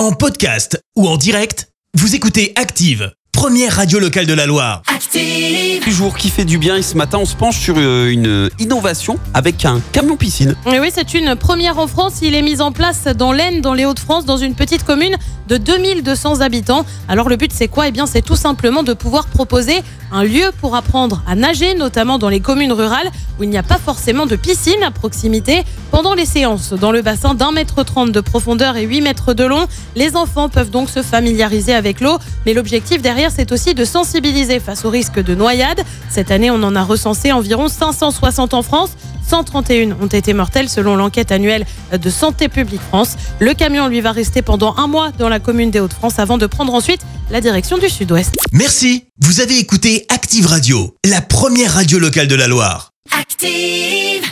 En podcast ou en direct, vous écoutez Active, première radio locale de la Loire. Active. Du jour qui fait du bien et ce matin on se penche sur euh, une innovation avec un camion piscine. Et oui, c'est une première en France. Il est mis en place dans l'Aisne, dans les Hauts-de-France, dans une petite commune de 2200 habitants. Alors le but c'est quoi? Eh bien c'est tout simplement de pouvoir proposer un lieu pour apprendre à nager, notamment dans les communes rurales où il n'y a pas forcément de piscine à proximité. Pendant les séances, dans le bassin d'un mètre trente de profondeur et 8 mètres de long, les enfants peuvent donc se familiariser avec l'eau. Mais l'objectif derrière, c'est aussi de sensibiliser face au risque de noyade. Cette année, on en a recensé environ 560 en France. 131 ont été mortelles selon l'enquête annuelle de Santé publique France. Le camion lui va rester pendant un mois dans la commune des Hauts-de-France avant de prendre ensuite la direction du sud-ouest. Merci, vous avez écouté Active Radio, la première radio locale de la Loire. Active.